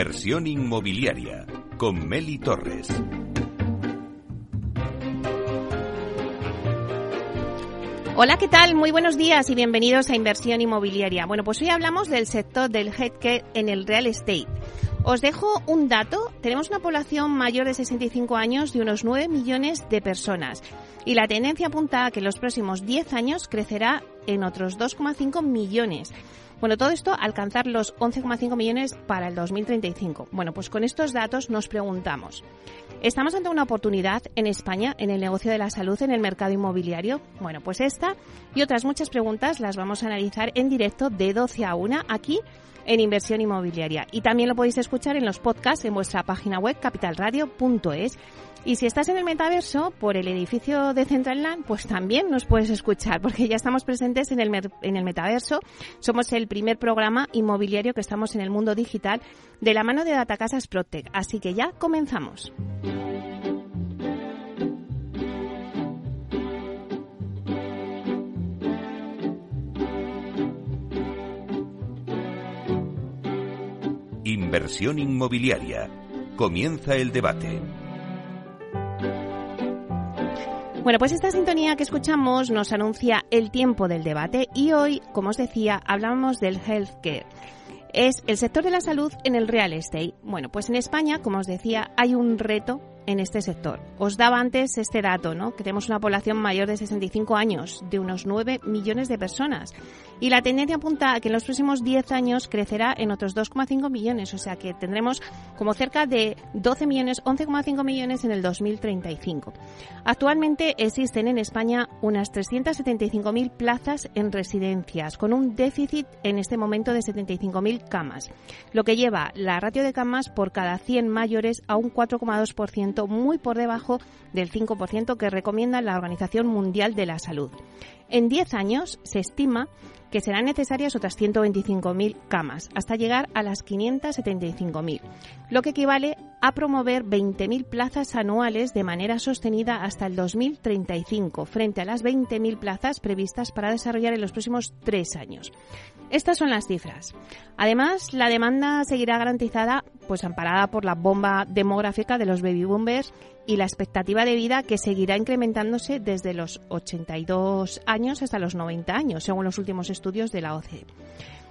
Inversión inmobiliaria con Meli Torres. Hola, ¿qué tal? Muy buenos días y bienvenidos a Inversión Inmobiliaria. Bueno, pues hoy hablamos del sector del healthcare en el real estate. Os dejo un dato. Tenemos una población mayor de 65 años de unos 9 millones de personas. Y la tendencia apunta a que en los próximos 10 años crecerá en otros 2,5 millones. Bueno, todo esto alcanzar los 11,5 millones para el 2035. Bueno, pues con estos datos nos preguntamos, ¿estamos ante una oportunidad en España en el negocio de la salud en el mercado inmobiliario? Bueno, pues esta y otras muchas preguntas las vamos a analizar en directo de 12 a 1 aquí en Inversión Inmobiliaria. Y también lo podéis escuchar en los podcasts en vuestra página web capitalradio.es y si estás en el metaverso, por el edificio de Central Land, pues también nos puedes escuchar, porque ya estamos presentes en el, en el metaverso. Somos el primer programa inmobiliario que estamos en el mundo digital de la mano de Datacasas Protec. Así que ya comenzamos. Inversión inmobiliaria. Comienza el debate. Bueno, pues esta sintonía que escuchamos nos anuncia el tiempo del debate y hoy, como os decía, hablamos del healthcare. Es el sector de la salud en el real estate. Bueno, pues en España, como os decía, hay un reto en este sector. Os daba antes este dato, ¿no? Que tenemos una población mayor de 65 años, de unos 9 millones de personas. Y la tendencia apunta a que en los próximos 10 años crecerá en otros 2,5 millones, o sea que tendremos como cerca de 12 millones, 11,5 millones en el 2035. Actualmente existen en España unas 375.000 plazas en residencias, con un déficit en este momento de 75.000 camas, lo que lleva la ratio de camas por cada 100 mayores a un 4,2% muy por debajo del 5% que recomienda la Organización Mundial de la Salud. En 10 años se estima que serán necesarias otras 125.000 camas, hasta llegar a las 575.000, lo que equivale a promover 20.000 plazas anuales de manera sostenida hasta el 2035, frente a las 20.000 plazas previstas para desarrollar en los próximos tres años. Estas son las cifras. Además, la demanda seguirá garantizada, pues amparada por la bomba demográfica de los baby boomers y la expectativa de vida que seguirá incrementándose desde los 82 años hasta los 90 años, según los últimos estudios de la OCDE.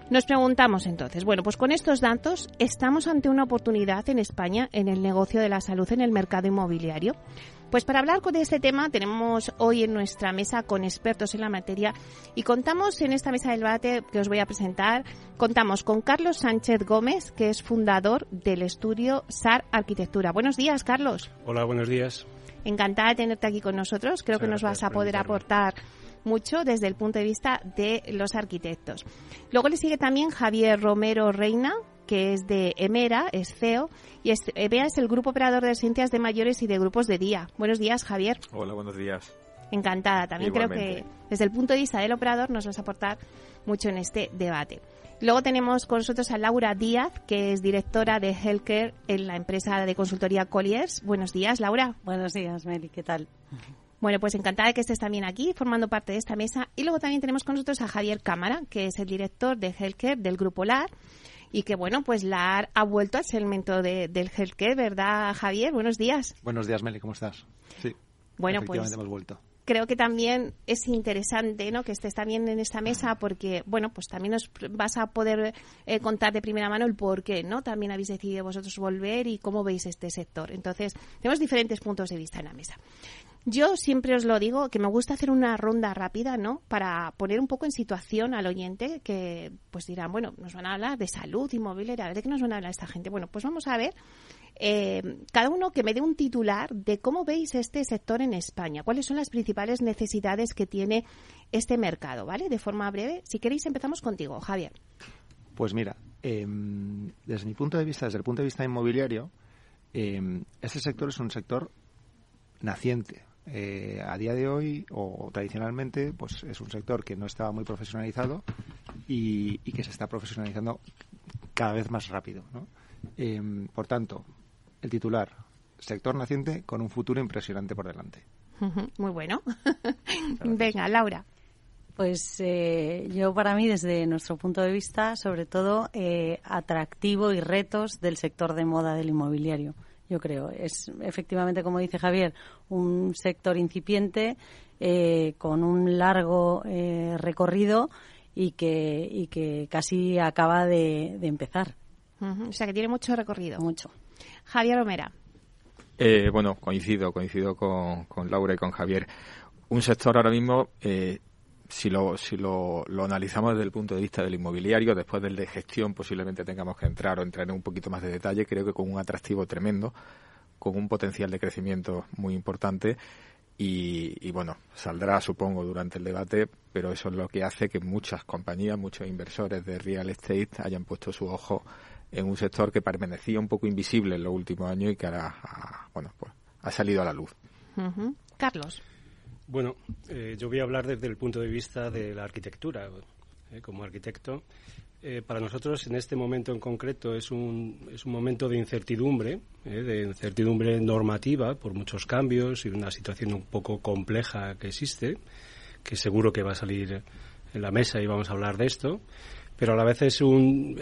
Nos preguntamos entonces, bueno, pues con estos datos, ¿estamos ante una oportunidad en España en el negocio de la salud en el mercado inmobiliario? Pues para hablar de este tema tenemos hoy en nuestra mesa con expertos en la materia y contamos en esta mesa de debate que os voy a presentar, contamos con Carlos Sánchez Gómez, que es fundador del estudio SAR Arquitectura. Buenos días, Carlos. Hola, buenos días. Encantada de tenerte aquí con nosotros. Creo que nos vas a poder aportar mucho desde el punto de vista de los arquitectos. Luego le sigue también Javier Romero Reina, que es de EMERA, es CEO, y EMERA es el Grupo Operador de Residencias de Mayores y de Grupos de Día. Buenos días, Javier. Hola, buenos días. Encantada. También creo que desde el punto de vista del operador nos vas a aportar mucho en este debate. Luego tenemos con nosotros a Laura Díaz, que es directora de Healthcare en la empresa de consultoría Colliers. Buenos días, Laura. Buenos días, Meli. ¿Qué tal? Bueno, pues encantada de que estés también aquí, formando parte de esta mesa. Y luego también tenemos con nosotros a Javier Cámara, que es el director de Healthcare del Grupo LAR. Y que, bueno, pues LAR ha vuelto al segmento de, del Healthcare, ¿verdad, Javier? Buenos días. Buenos días, Meli, ¿cómo estás? Sí. Bueno, pues. hemos vuelto creo que también es interesante ¿no? que estés también en esta mesa porque, bueno, pues también nos vas a poder eh, contar de primera mano el por qué, ¿no? También habéis decidido vosotros volver y cómo veis este sector. Entonces, tenemos diferentes puntos de vista en la mesa. Yo siempre os lo digo que me gusta hacer una ronda rápida, ¿no? Para poner un poco en situación al oyente que pues dirán, bueno, nos van a hablar de salud inmobiliaria, de qué nos van a hablar esta gente. Bueno, pues vamos a ver eh, cada uno que me dé un titular de cómo veis este sector en España, cuáles son las principales necesidades que tiene este mercado, ¿vale? De forma breve. Si queréis empezamos contigo, Javier. Pues mira, em, desde mi punto de vista, desde el punto de vista inmobiliario, eh, este sector es un sector naciente, eh, a día de hoy o tradicionalmente pues es un sector que no estaba muy profesionalizado y, que se está profesionalizando cada vez más rápido. Em, por tanto, el titular, sector naciente con un futuro impresionante por delante. Muy bueno. Venga, Laura. Pues eh, yo para mí, desde nuestro punto de vista, sobre todo eh, atractivo y retos del sector de moda del inmobiliario. Yo creo es efectivamente, como dice Javier, un sector incipiente eh, con un largo recorrido y que, y que casi acaba de, empezar. O sea que tiene mucho recorrido. Mucho. Javier Romera. bueno, coincido, coincido con, con, Laura y con Javier. Un sector ahora mismo eh, si lo, si lo, lo, analizamos desde el punto de vista del inmobiliario, después del de gestión posiblemente tengamos que entrar o entrar en un poquito más de detalle, creo que con un atractivo tremendo, con un potencial de crecimiento muy importante y, bueno, saldrá supongo durante el debate, pero eso es lo que hace que muchas compañías, muchos inversores de real estate hayan puesto su ojo en un sector que permanecía un poco invisible en los últimos años y que ahora bueno, pues, ha salido a la luz. Carlos. Bueno, eh, yo voy a hablar desde el punto de vista de la arquitectura. Eh, como arquitecto, eh, para nosotros en este momento en concreto es un, es un momento de incertidumbre, de incertidumbre normativa por muchos cambios y una situación un poco compleja que existe, que seguro que va a salir en la mesa y vamos a hablar de esto, pero a la vez es un,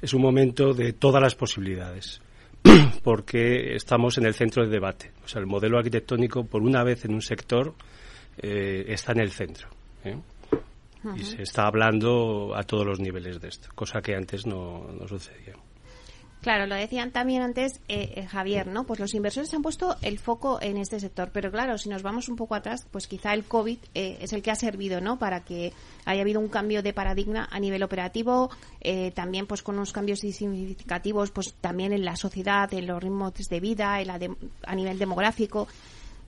es un momento de todas las posibilidades porque estamos en el centro del debate. O sea, el modelo arquitectónico, por una vez en un sector, eh, está en el centro. ¿eh? Y se está hablando a todos los niveles de esto, cosa que antes no, no sucedía. Claro, lo decían también antes eh, eh, Javier, ¿no? Pues los inversores han puesto el foco en este sector, pero claro, si nos vamos un poco atrás, pues quizá el COVID eh, es el que ha servido, ¿no? Para que haya habido un cambio de paradigma a nivel operativo, también pues con unos cambios significativos, pues también en la sociedad, en los ritmos de vida, a nivel demográfico.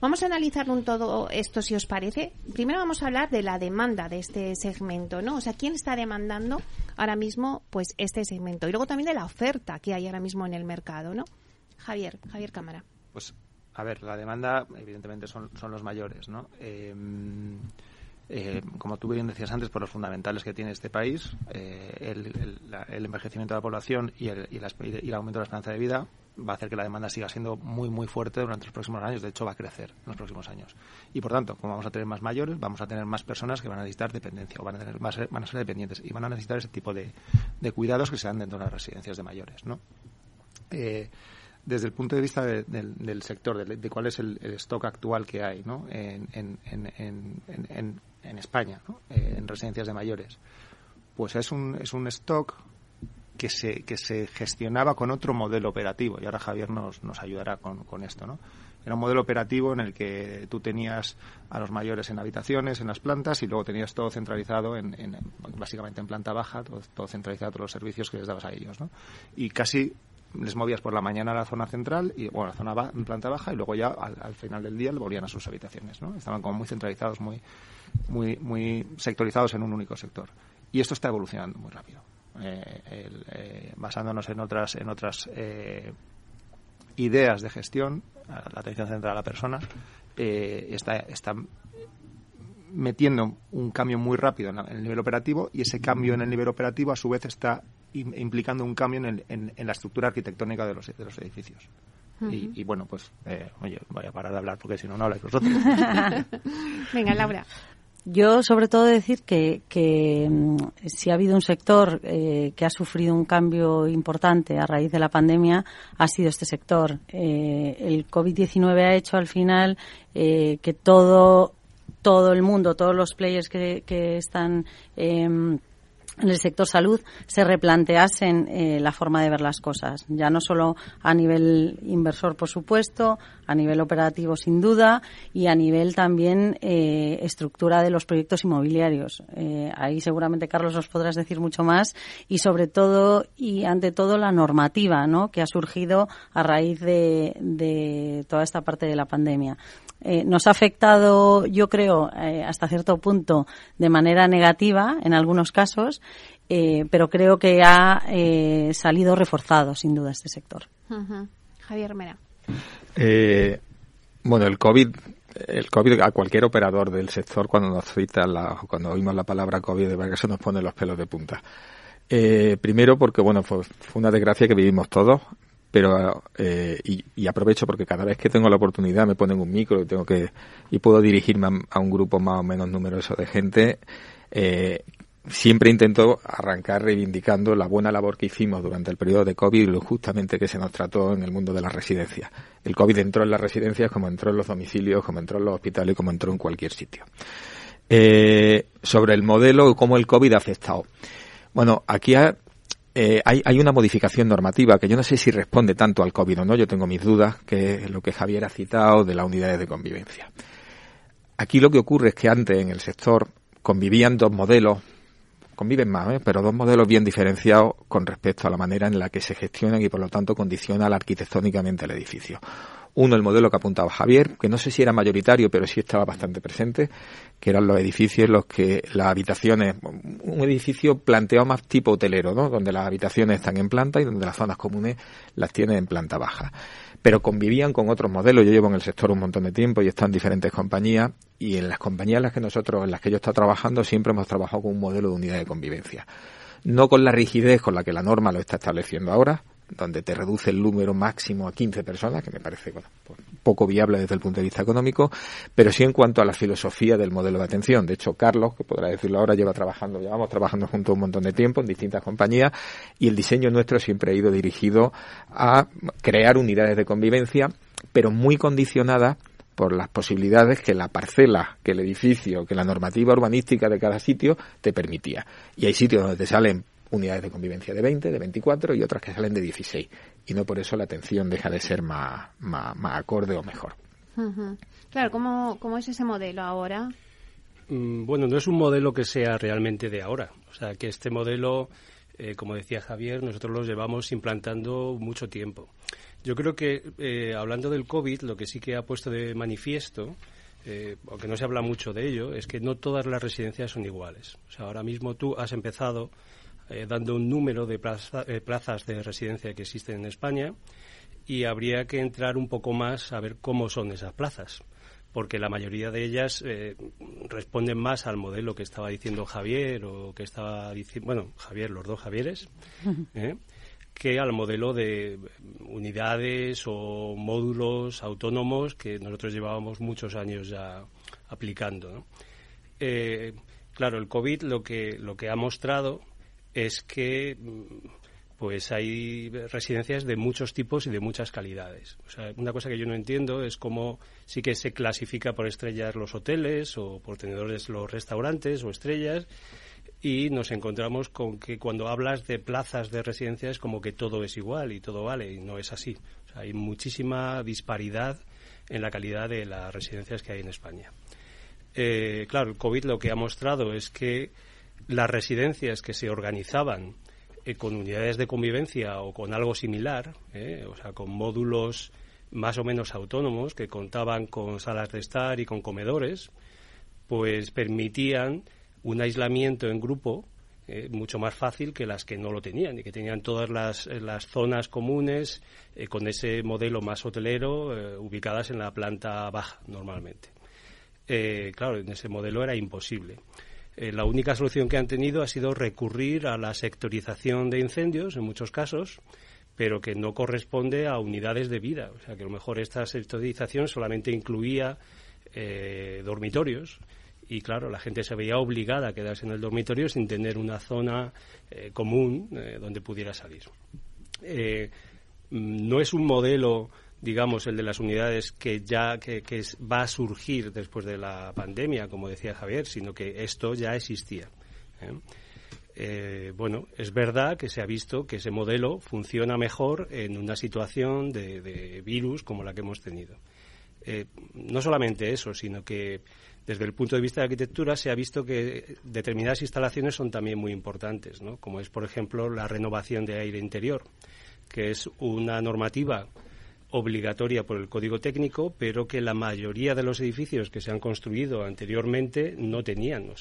Vamos a analizar un todo esto, si os parece. Primero vamos a hablar de la demanda de este segmento, ¿no? O sea, ¿quién está demandando ahora mismo pues este segmento? Y luego también de la oferta que hay ahora mismo en el mercado, ¿no? Javier, Javier Cámara. Pues, a ver, la demanda evidentemente son, son los mayores, ¿no? Em, eh, como tú bien decías antes, por los fundamentales que tiene este país, eh, el, envejecimiento de la población y el, y, y el aumento de la esperanza de vida, va a hacer que la demanda siga siendo muy, muy fuerte durante los próximos años. De hecho, va a crecer en los próximos años. Y por tanto, como vamos a tener más mayores, vamos a tener más personas que van a necesitar dependencia o van a, tener más, van a ser dependientes y van a necesitar ese tipo de, cuidados que se dan dentro de las residencias de mayores. ¿no? Eh, desde el punto de vista del sector, de, cuál es el, stock actual que hay ¿no? en, en, en, en España, ¿no? Eh, en residencias de mayores, pues es un, es un stock que se, que se gestionaba con otro modelo operativo. Y ahora Javier nos, nos ayudará con, con esto, ¿no? Era un modelo operativo en el que tú tenías a los mayores en habitaciones, en las plantas, y luego tenías todo centralizado, en, en básicamente en planta baja, todo, centralizado, todos los servicios que les dabas a ellos, ¿no? Y casi les movías por la mañana a la zona central, y bueno, a la zona en planta baja, y luego ya al, final del día le volvían a sus habitaciones, ¿no? Estaban como muy centralizados, muy, muy, muy sectorizados en un único sector. Y esto está evolucionando muy rápido. Eh, eh, basándonos en otras, en otras eh, ideas de gestión, la atención central a la persona, está, está metiendo un cambio muy rápido en, el nivel operativo y ese cambio en el nivel operativo a su vez está implicando un cambio en, en, la estructura arquitectónica de los, de los edificios. y, bueno, pues, oye, voy a parar de hablar porque si no, no habláis vosotros. Venga, Laura. Yo, sobre todo, decir que, que mm, si ha habido un sector eh, que ha sufrido un cambio importante a raíz de la pandemia, ha sido este sector. Eh, el COVID-19 ha hecho al final eh, que todo, todo el mundo, todos los players que, que están em, en el sector salud se replanteasen eh, la forma de ver las cosas, ya no solo a nivel inversor, por supuesto, a nivel operativo, sin duda, y a nivel también eh, estructura de los proyectos inmobiliarios. Eh, ahí seguramente, Carlos, os podrás decir mucho más, y sobre todo y ante todo la normativa ¿no? que ha surgido a raíz de, de toda esta parte de la pandemia. Eh, nos ha afectado, yo creo, eh, hasta cierto punto de manera negativa en algunos casos, eh, pero creo que ha salido reforzado, sin duda, este sector. Javier Mera. Bueno, el COVID el COVID a cualquier operador del sector cuando nos cita la, cuando oímos la palabra COVID de verdad se nos pone los pelos de punta. primero porque bueno fue, fue, una desgracia que vivimos todos pero eh, y, aprovecho porque cada vez que tengo la oportunidad me ponen un micro y tengo que y puedo dirigirme a, un grupo más o menos numeroso de gente eh, siempre intento arrancar reivindicando la buena labor que hicimos durante el periodo de COVID y lo justamente que se nos trató en el mundo de las residencias. El COVID entró en las residencias como entró en los domicilios, como entró en los hospitales como entró en cualquier sitio. Eh, sobre el modelo y cómo el COVID ha afectado. Bueno, aquí eh, hay, hay, una modificación normativa que yo no sé si responde tanto al COVID o no, yo tengo mis dudas, que es lo que Javier ha citado de las unidades de convivencia. Aquí lo que ocurre es que antes en el sector convivían dos modelos, conviven más, ¿eh? pero dos modelos bien diferenciados con respecto a la manera en la que se gestionan y por lo tanto condicionan arquitectónicamente el edificio. Uno, el modelo que apuntaba Javier, que no sé si era mayoritario, pero sí estaba bastante presente, que eran los edificios los que las habitaciones, un edificio planteado más tipo hotelero, ¿no? Donde las habitaciones están en planta y donde las zonas comunes las tienen en planta baja. Pero convivían con otros modelos. Yo llevo en el sector un montón de tiempo y están diferentes compañías y en las compañías en las que nosotros, en las que yo estado trabajando, siempre hemos trabajado con un modelo de unidad de convivencia. No con la rigidez con la que la norma lo está estableciendo ahora, donde te reduce el número máximo a 15 personas, que me parece pues, poco viable desde el punto de vista económico, pero sí en cuanto a la filosofía del modelo de atención. De hecho, Carlos, que podrá decirlo ahora, lleva trabajando, llevamos trabajando juntos un montón de tiempo en distintas compañías y el diseño nuestro siempre ha ido dirigido a crear unidades de convivencia, pero muy condicionadas por las posibilidades que la parcela, que el edificio, que la normativa urbanística de cada sitio te permitía. Y hay sitios donde te salen unidades de convivencia de 20, de 24 y otras que salen de 16. Y no por eso la atención deja de ser más, más, acorde o mejor. Claro, ¿cómo, ¿cómo es ese modelo ahora? Mm, bueno, no es un modelo que sea realmente de ahora. O sea, que este modelo, eh, como decía Javier, nosotros lo llevamos implantando mucho tiempo. Yo creo que, eh, hablando del COVID, lo que sí que ha puesto de manifiesto, eh, aunque no se habla mucho de ello, es que no todas las residencias son iguales. O sea, ahora mismo tú has empezado eh, dando un número de eh, plazas de residencia que existen en España y habría que entrar un poco más a ver cómo son esas plazas porque la mayoría de ellas eh, responden más al modelo que estaba diciendo Javier o que estaba diciendo, bueno, Javier, los dos Javieres, que al modelo de unidades o módulos autónomos que nosotros llevábamos muchos años ya aplicando. claro, el COVID lo que, lo que ha mostrado es que pues hay residencias de muchos tipos y de muchas calidades. Una cosa que yo no entiendo es cómo sí que se clasifica por estrellas los hoteles o por tenedores los restaurantes o estrellas y nos encontramos con que cuando hablas de plazas de residencias como que todo es igual y todo vale y no es así. Hay muchísima disparidad en la calidad de las residencias que hay en España. Eh, claro, el COVID lo que ha mostrado es que las residencias que se organizaban eh, con unidades de convivencia o con algo similar, eh, o sea, con módulos más o menos autónomos que contaban con salas de estar y con comedores, pues permitían un aislamiento en grupo eh, mucho más fácil que las que no lo tenían y que tenían todas las, las zonas comunes con ese modelo más hotelero ubicadas en la planta baja normalmente. claro, en ese modelo era imposible. Eh, la única solución que han tenido ha sido recurrir a la sectorización de incendios, en muchos casos, pero que no corresponde a unidades de vida. O sea, que a lo mejor esta sectorización solamente incluía eh, dormitorios y, claro, la gente se veía obligada a quedarse en el dormitorio sin tener una zona eh, común donde pudiera salir. no es un modelo digamos, el de las unidades que ya que, va a surgir después de la pandemia, como decía Javier, sino que esto ya existía. ¿eh? Eh, bueno, es verdad que se ha visto que ese modelo funciona mejor en una situación de, virus como la que hemos tenido. Eh, no solamente eso, sino que desde el punto de vista de arquitectura se ha visto que determinadas instalaciones son también muy importantes, ¿no? como es, por ejemplo, la renovación de aire interior, que es una normativa obligatoria por el código técnico, pero que la mayoría de los edificios que se han construido anteriormente no tenían.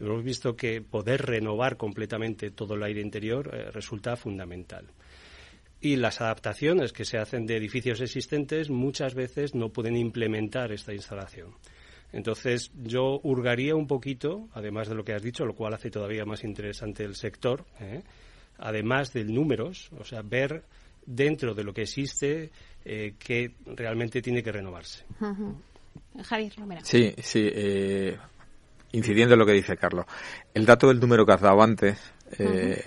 Hemos visto que poder renovar completamente todo el aire interior eh, resulta fundamental. Y las adaptaciones que se hacen de edificios existentes muchas veces no pueden implementar esta instalación. Entonces, yo hurgaría un poquito, además de lo que has dicho, lo cual hace todavía más interesante el sector, ¿eh? además de números, o sea, ver dentro de lo que existe eh, que realmente tiene que renovarse. Javier Romero. Sí, sí. Eh, incidiendo en lo que dice Carlos. El dato del número que has dado antes, eh,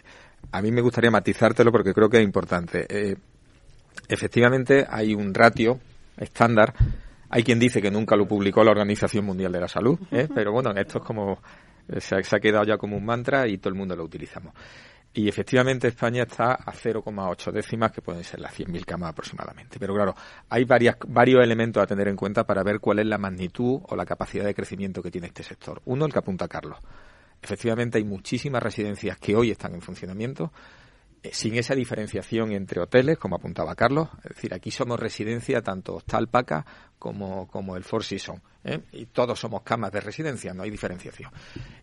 a mí me gustaría matizártelo porque creo que es importante. Eh, efectivamente, hay un ratio estándar. Hay quien dice que nunca lo publicó la Organización Mundial de la Salud, ¿eh? pero bueno, esto es como se ha, se ha quedado ya como un mantra y todo el mundo lo utilizamos. Y efectivamente España está a 0,8 décimas, que pueden ser las 100.000 camas aproximadamente. Pero claro, hay varias, varios elementos a tener en cuenta para ver cuál es la magnitud o la capacidad de crecimiento que tiene este sector. Uno, el que apunta Carlos. Efectivamente, hay muchísimas residencias que hoy están en funcionamiento sin esa diferenciación entre hoteles, como apuntaba Carlos. Es decir, aquí somos residencia tanto Hostal Paca como, como el Four Seasons. ¿eh? Y todos somos camas de residencia, no hay diferenciación.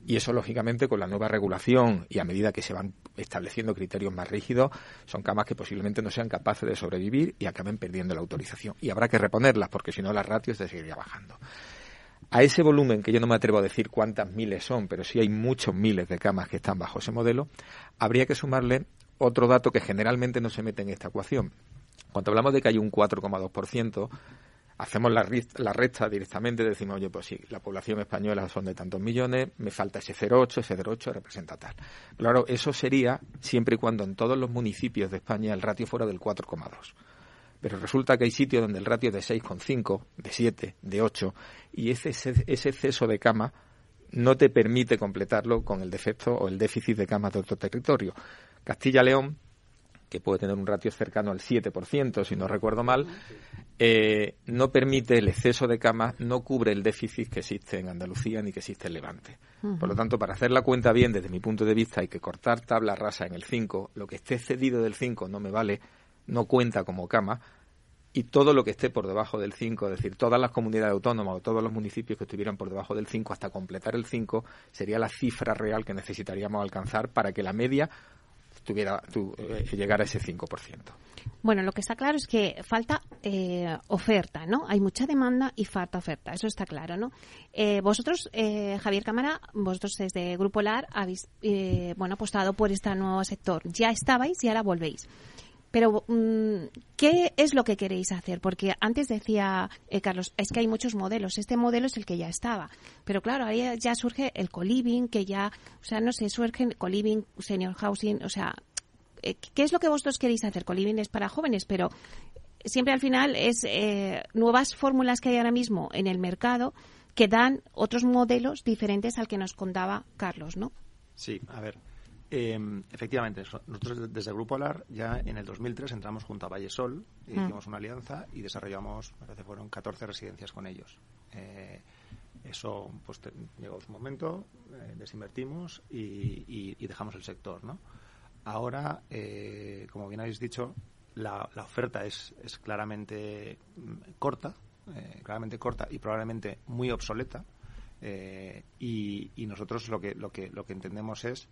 Y eso, lógicamente, con la nueva regulación y a medida que se van estableciendo criterios más rígidos, son camas que posiblemente no sean capaces de sobrevivir y acaben perdiendo la autorización. Y habrá que reponerlas, porque si no, las ratios se seguiría bajando. A ese volumen, que yo no me atrevo a decir cuántas miles son, pero sí hay muchos miles de camas que están bajo ese modelo, habría que sumarle otro dato que generalmente no se mete en esta ecuación. Cuando hablamos de que hay un 4,2%, hacemos la, la recta directamente, decimos, oye, pues sí, la población española son de tantos millones, me falta ese 0,8, ese 0,8 representa tal. Claro, eso sería siempre y cuando en todos los municipios de España el ratio fuera del 4,2. Pero resulta que hay sitios donde el ratio es de 6,5, de 7, de 8, y ese, exceso de cama no te permite completarlo con el defecto o el déficit de camas de otro territorio. Castilla-León, que puede tener un ratio cercano al 7%, si no recuerdo mal, eh, no permite el exceso de camas, no cubre el déficit que existe en Andalucía ni que existe en Levante. Por lo tanto, para hacer la cuenta bien, desde mi punto de vista, hay que cortar tabla rasa en el 5. Lo que esté cedido del 5 no me vale, no cuenta como cama. Y todo lo que esté por debajo del 5, es decir, todas las comunidades autónomas o todos los municipios que estuvieran por debajo del 5 hasta completar el 5, sería la cifra real que necesitaríamos alcanzar para que la media tuviera, tu, eh, llegar a ese 5%. Bueno, lo que está claro es que falta eh, oferta, ¿no? Hay mucha demanda y falta oferta, eso está claro, ¿no? Eh, vosotros, eh, Javier Cámara, vosotros desde Grupo LAR habéis, eh, bueno, apostado por este nuevo sector. Ya estabais y ahora volvéis. Pero, mm, ¿qué es lo que queréis hacer? Porque antes decía eh, Carlos, es que hay muchos modelos. Este modelo es el que ya estaba. Pero claro, ahí ya surge el co-living, que ya, o sea, no sé, surge el co-living, senior housing, o sea, eh, ¿qué es lo que vosotros queréis hacer? Co-living es para jóvenes, pero siempre al final es eh, nuevas fórmulas que hay ahora mismo en el mercado que dan otros modelos diferentes al que nos contaba Carlos, ¿no? Sí, a ver. Eh, efectivamente, nosotros desde el Grupo Alar ya en el 2003 entramos junto a Vallesol, Mm. hicimos una alianza y desarrollamos, me parece fueron 14 residencias con ellos. Eh, eso pues te- llegó su momento, eh, desinvertimos y, y- y dejamos el sector, ¿no? Ahora, eh, como bien habéis dicho, la, la oferta es, es claramente mm, corta, claramente corta y probablemente muy obsoleta. y, y nosotros lo que, lo que, lo que entendemos es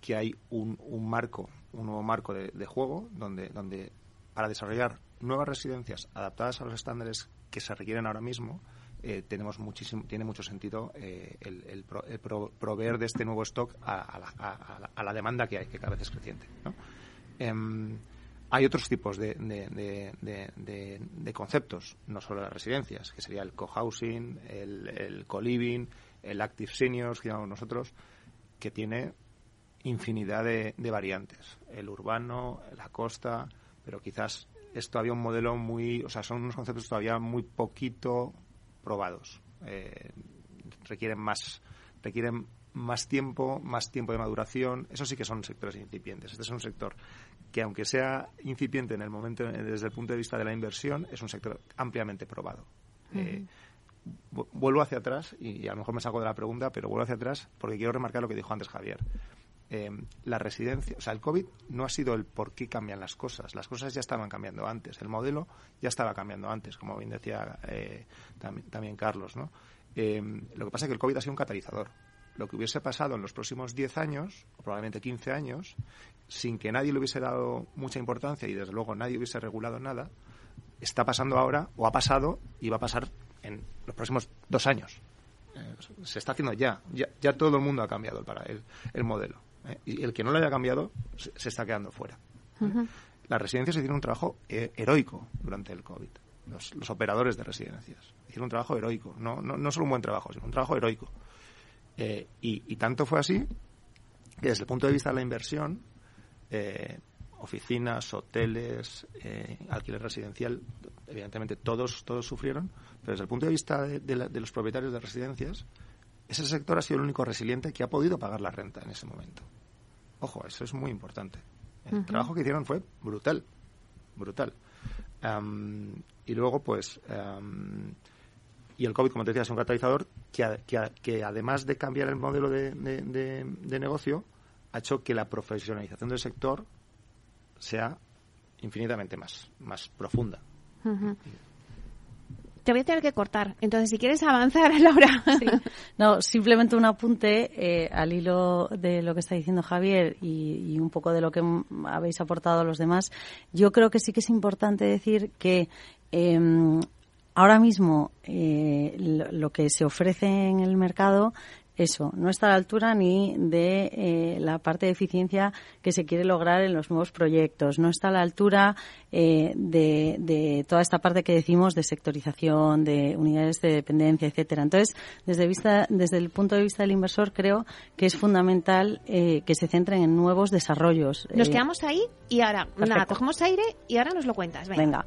que hay un, un marco, un nuevo marco de, juego donde, donde para desarrollar nuevas residencias adaptadas a los estándares que se requieren ahora mismo, eh, tenemos muchísimo, tiene mucho sentido eh, el, el pro- el pro- proveer de este nuevo stock a, a la, a- a la- demanda que hay, que cada vez es creciente. ¿no? Em, hay otros tipos de- de- de- de conceptos, no solo las residencias, que sería el co-housing, el, el co-living, el active seniors, que llamamos nosotros, que tiene infinidad de, de variantes. El urbano, la costa, pero quizás es todavía un modelo muy, o sea, son unos conceptos todavía muy poquito probados. Eh, requieren más, requieren más tiempo, más tiempo de maduración. Eso sí que son sectores incipientes. Este es un sector que, aunque sea incipiente en el momento, desde el punto de vista de la inversión, es un sector ampliamente probado. Eh, vu- vuelvo hacia atrás y a lo mejor me saco de la pregunta, pero vuelvo hacia atrás porque quiero remarcar lo que dijo antes Javier. Eh, la residencia, o sea, el COVID no ha sido el por qué cambian las cosas. Las cosas ya estaban cambiando antes. El modelo ya estaba cambiando antes, como bien decía eh, también, también Carlos, ¿no? Eh, lo que pasa es que el COVID ha sido un catalizador. Lo que hubiese pasado en los próximos 10 años, o probablemente 15 años, sin que nadie le hubiese dado mucha importancia y desde luego nadie hubiese regulado nada, está pasando ahora, o ha pasado, y va a pasar en los próximos dos años. Eh, se está haciendo ya. ya. Ya todo el mundo ha cambiado para el, el modelo. ¿Eh? Y el que no lo haya cambiado se, se está quedando fuera. ¿eh? las residencias hicieron un trabajo eh, heroico durante el COVID. Los, operadores de residencias hicieron un trabajo heroico. No, no, no solo un buen trabajo, sino un trabajo heroico. Eh, y, tanto fue así que desde el punto de vista de la inversión, eh, oficinas, hoteles, alquiler residencial, evidentemente todos, todos sufrieron, pero desde el punto de vista de, los propietarios de residencias, ese sector ha sido el único resiliente que ha podido pagar la renta en ese momento. Ojo, eso es muy importante. El trabajo que hicieron fue brutal, brutal. y luego, pues, y el COVID, como te decía, es un catalizador que, que, además de cambiar el modelo de, de, negocio, ha hecho que la profesionalización del sector sea infinitamente más, más profunda te voy a tener que cortar. Entonces, si quieres avanzar, Laura. No, simplemente un apunte eh, al hilo de lo que está diciendo Javier y, un poco de lo que habéis aportado los demás. Yo creo que sí que es importante decir que em, ahora mismo eh, lo, que se ofrece en el mercado eso, no está a la altura ni de eh, la parte de eficiencia que se quiere lograr en los nuevos proyectos, no está a la altura eh, de, toda esta parte que decimos de sectorización, de unidades de dependencia, etcétera. Entonces, desde, vista, desde el punto de vista del inversor, creo que es fundamental eh, que se centren en nuevos desarrollos. Nos quedamos ahí y ahora, nada, cogemos aire y ahora nos lo cuentas. Venga.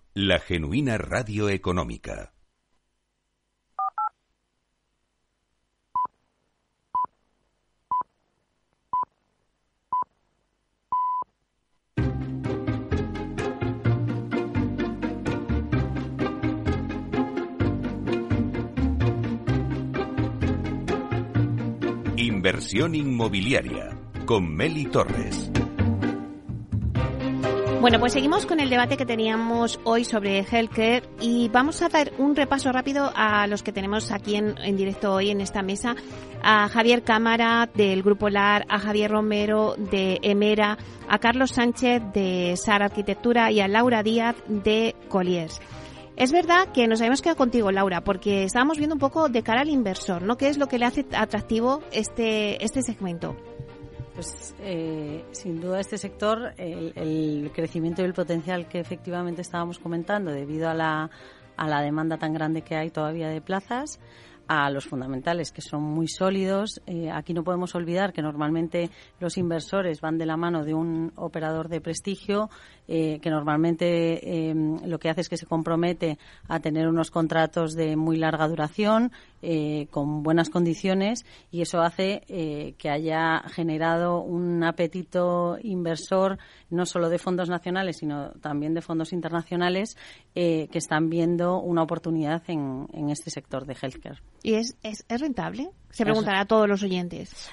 la genuina radio económica. Inversión inmobiliaria con Meli Torres. Bueno, pues seguimos con el debate que teníamos hoy sobre healthcare y vamos a dar un repaso rápido a los que tenemos aquí en, en, directo hoy en esta mesa. A Javier Cámara del Grupo LAR, a Javier Romero de Emera, a Carlos Sánchez de SAR Arquitectura y a Laura Díaz de Colliers. Es verdad que nos habíamos quedado contigo, Laura, porque estábamos viendo un poco de cara al inversor, ¿no? ¿Qué es lo que le hace atractivo este, este segmento? Pues eh, sin duda este sector, el, el, crecimiento y el potencial que efectivamente estábamos comentando debido a la, a la demanda tan grande que hay todavía de plazas, a los fundamentales que son muy sólidos. Eh, aquí no podemos olvidar que normalmente los inversores van de la mano de un operador de prestigio eh, que normalmente eh, lo que hace es que se compromete a tener unos contratos de muy larga duración eh, con buenas condiciones y eso hace eh, que haya generado un apetito inversor no solo de fondos nacionales sino también de fondos internacionales eh, que están viendo una oportunidad en, en este sector de healthcare. ¿Y es, es, es rentable? Se preguntará a todos los oyentes.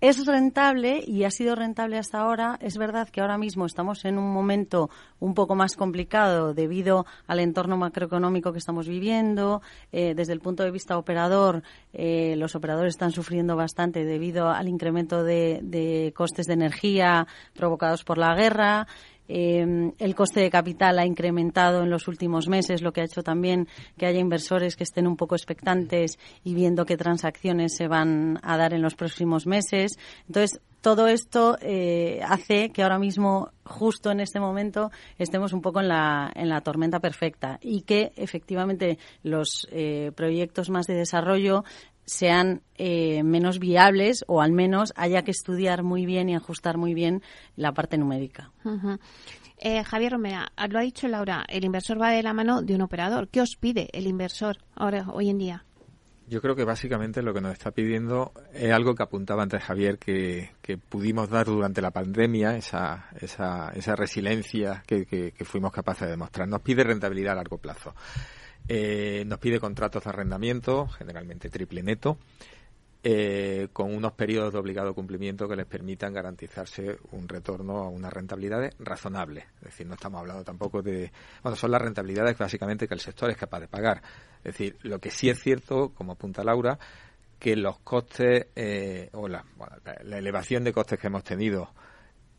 Es rentable y ha sido rentable hasta ahora. Es verdad que ahora mismo estamos en un momento un poco más complicado debido al entorno macroeconómico que estamos viviendo. Eh, desde el punto de vista operador, eh, los operadores están sufriendo bastante debido al incremento de, de costes de energía provocados por la guerra. Eh, el coste de capital ha incrementado en los últimos meses, lo que ha hecho también que haya inversores que estén un poco expectantes y viendo qué transacciones se van a dar en los próximos meses. Entonces, todo esto eh, hace que ahora mismo, justo en este momento, estemos un poco en la, en la tormenta perfecta y que efectivamente los eh, proyectos más de desarrollo sean eh, menos viables o al menos haya que estudiar muy bien y ajustar muy bien la parte numérica. Uh -huh. eh, Javier Romera, lo ha dicho Laura, el inversor va de la mano de un operador. ¿Qué os pide el inversor ahora, hoy en día? Yo creo que básicamente lo que nos está pidiendo es algo que apuntaba antes Javier, que, que pudimos dar durante la pandemia, esa, esa, esa resiliencia que, que, que fuimos capaces de demostrar. Nos pide rentabilidad a largo plazo. Eh, nos pide contratos de arrendamiento, generalmente triple neto, eh, con unos periodos de obligado cumplimiento que les permitan garantizarse un retorno a unas rentabilidades razonables. Es decir, no estamos hablando tampoco de. Bueno, son las rentabilidades básicamente que el sector es capaz de pagar. Es decir, lo que sí es cierto, como apunta Laura, que los costes eh, o la, bueno, la elevación de costes que hemos tenido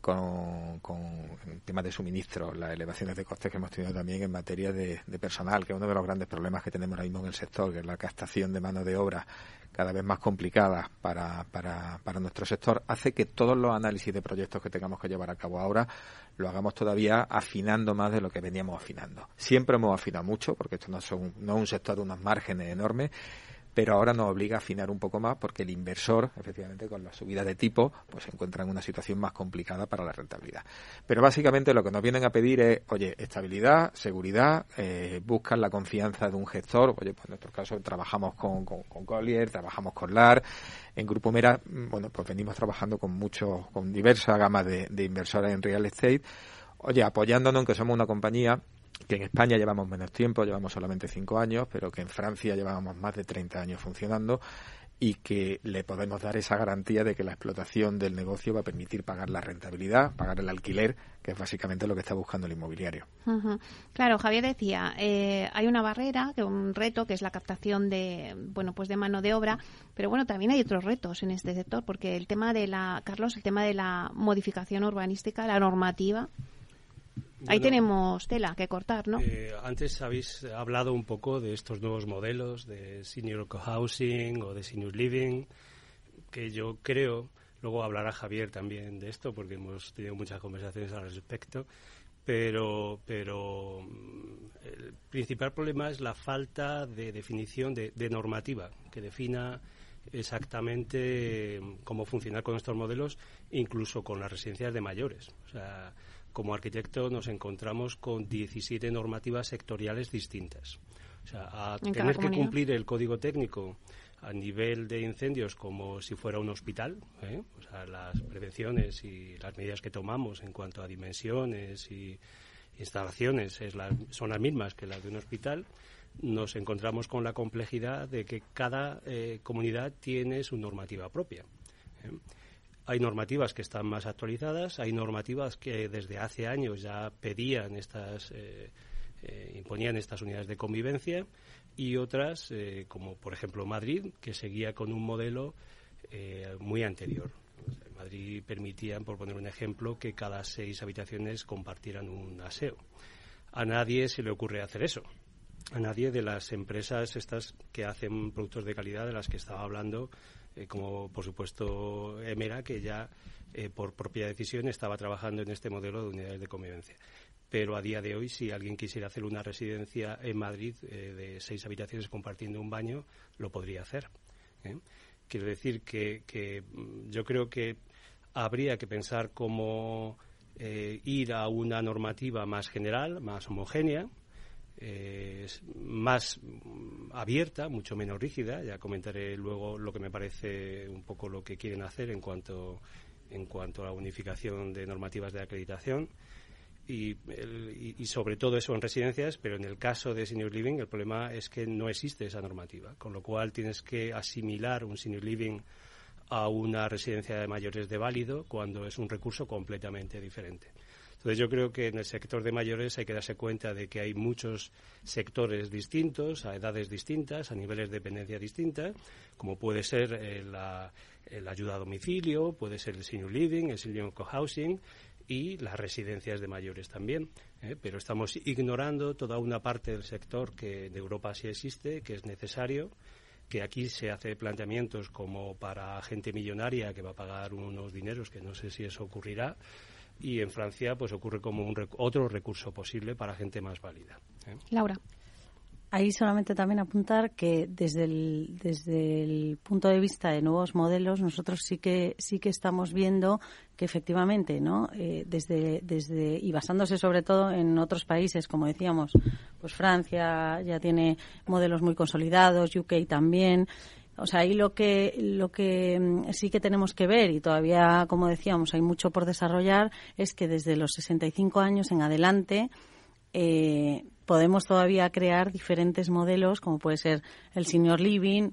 con, con temas de suministro, las elevaciones de costes que hemos tenido también en materia de, de, personal, que es uno de los grandes problemas que tenemos ahora mismo en el sector, que es la captación de mano de obra cada vez más complicada para, para, para nuestro sector, hace que todos los análisis de proyectos que tengamos que llevar a cabo ahora lo hagamos todavía afinando más de lo que veníamos afinando. Siempre hemos afinado mucho, porque esto no, son, no es un sector de unos márgenes enormes, pero ahora nos obliga a afinar un poco más porque el inversor, efectivamente, con la subida de tipo, pues se encuentra en una situación más complicada para la rentabilidad. Pero básicamente lo que nos vienen a pedir es, oye, estabilidad, seguridad, eh, buscan la confianza de un gestor. Oye, pues en nuestro caso trabajamos con, con, Collier, trabajamos con LAR. En Grupo Mera, bueno, pues venimos trabajando con muchos, con diversa gama de, de inversores en real estate. Oye, apoyándonos en que somos una compañía que en España llevamos menos tiempo, llevamos solamente cinco años, pero que en Francia llevábamos más de 30 años funcionando y que le podemos dar esa garantía de que la explotación del negocio va a permitir pagar la rentabilidad, pagar el alquiler, que es básicamente lo que está buscando el inmobiliario. Claro, Javier decía, eh, hay una barrera, que un reto, que es la captación de, bueno, pues de mano de obra, pero bueno, también hay otros retos en este sector, porque el tema de la, Carlos, el tema de la modificación urbanística, la normativa, Ahí tenemos tela que cortar, ¿no? Eh, antes habéis hablado un poco de estos nuevos modelos de senior cohousing o de senior living, que yo creo, luego hablará Javier también de esto, porque hemos tenido muchas conversaciones al respecto, pero, pero el principal problema es la falta de definición de, de normativa que defina exactamente cómo funcionar con estos modelos, incluso con las residencias de mayores. O sea, como arquitecto nos encontramos con 17 normativas sectoriales distintas. O sea, a tener que cumplir el código técnico a nivel de incendios como si fuera un hospital, ¿eh? o sea, las prevenciones y las medidas que tomamos en cuanto a dimensiones y instalaciones es la, son las mismas que las de un hospital, nos encontramos con la complejidad de que cada eh, comunidad tiene su normativa propia. ¿eh? Hay normativas que están más actualizadas, hay normativas que desde hace años ya pedían estas, eh, eh, imponían estas unidades de convivencia y otras, como por ejemplo Madrid, que seguía con un modelo muy anterior. Madrid permitían, por poner un ejemplo, que cada seis habitaciones compartieran un aseo. A nadie se le ocurre hacer eso a nadie de las empresas estas que hacen productos de calidad de las que estaba hablando, eh, como por supuesto Emera, que ya eh, por propia decisión estaba trabajando en este modelo de unidades de convivencia. Pero a día de hoy, si alguien quisiera hacer una residencia en Madrid eh, de seis habitaciones compartiendo un baño, lo podría hacer. Quiero decir que, mm, yo creo que habría que pensar cómo ir a una normativa más general, más homogénea, es más abierta, mucho menos rígida. Ya comentaré luego lo que me parece un poco lo que quieren hacer en cuanto, en cuanto a la unificación de normativas de acreditación. Y, y, sobre todo eso en residencias, pero en el caso de senior living el problema es que no existe esa normativa, con lo cual tienes que asimilar un senior living a una residencia de mayores de válido cuando es un recurso completamente diferente. Entonces yo creo que en el sector de mayores hay que darse cuenta de que hay muchos sectores distintos, a edades distintas, a niveles de dependencia distinta, como puede ser eh, la, ayuda a domicilio, puede ser el senior living, el senior cohousing y las residencias de mayores también. ¿eh? Pero estamos ignorando toda una parte del sector que en Europa sí existe, que es necesario que aquí se hace planteamientos como para gente millonaria que va a pagar unos dineros que no sé si eso ocurrirá y en Francia pues ocurre como un otro recurso posible para gente más válida. ¿eh? Laura. Ahí solamente también apuntar que desde el, desde el punto de vista de nuevos modelos nosotros sí que sí que estamos viendo que efectivamente no eh, desde desde y basándose sobre todo en otros países como decíamos pues Francia ya tiene modelos muy consolidados UK también o sea, ahí lo que, lo que mm, sí que tenemos que ver, y todavía, como decíamos, hay mucho por desarrollar, es que desde los 65 años en adelante eh, podemos todavía crear diferentes modelos, como puede ser el senior living,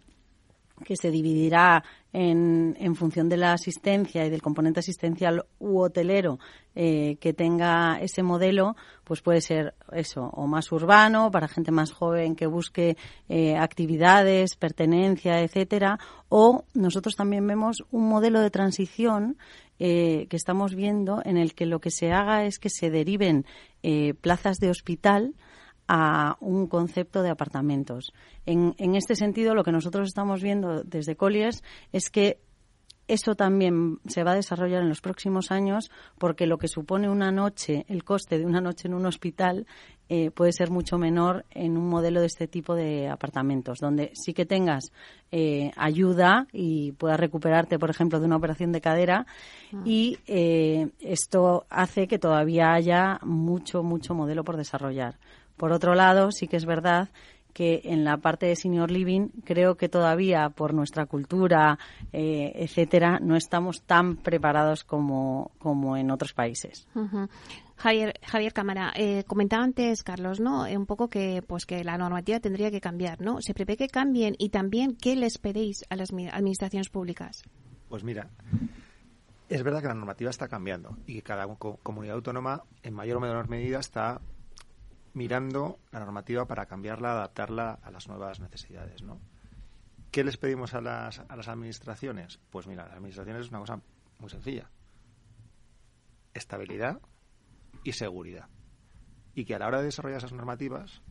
que se dividirá en, en, función de la asistencia y del componente asistencial u hotelero eh, que tenga ese modelo, pues puede ser eso, o más urbano, para gente más joven que busque eh, actividades, pertenencia, etcétera, o nosotros también vemos un modelo de transición eh, que estamos viendo en el que lo que se haga es que se deriven plazas de hospital a un concepto de apartamentos. En, en, este sentido, lo que nosotros estamos viendo desde Colliers es que eso también se va a desarrollar en los próximos años porque lo que supone una noche, el coste de una noche en un hospital, eh, puede ser mucho menor en un modelo de este tipo de apartamentos, donde sí que tengas eh, ayuda y puedas recuperarte, por ejemplo, de una operación de cadera. Ah. Y eh, esto hace que todavía haya mucho, mucho modelo por desarrollar. Por otro lado, sí que es verdad que en la parte de senior living creo que todavía por nuestra cultura, eh, etcétera, no estamos tan preparados como, como en otros países. Javier, Javier Cámara, eh, comentaba antes Carlos, ¿no? Eh, un poco que pues que la normativa tendría que cambiar, ¿no? ¿Se prevé que cambien y también qué les pedéis a las administraciones públicas? Pues mira, es verdad que la normativa está cambiando y que cada comunidad autónoma en mayor o menor medida está mirando la normativa para cambiarla, adaptarla a las nuevas necesidades, ¿no? ¿Qué les pedimos a las, a las administraciones? Pues mira, las administraciones es una cosa muy sencilla. Estabilidad y seguridad. Y que a la hora de desarrollar esas normativas,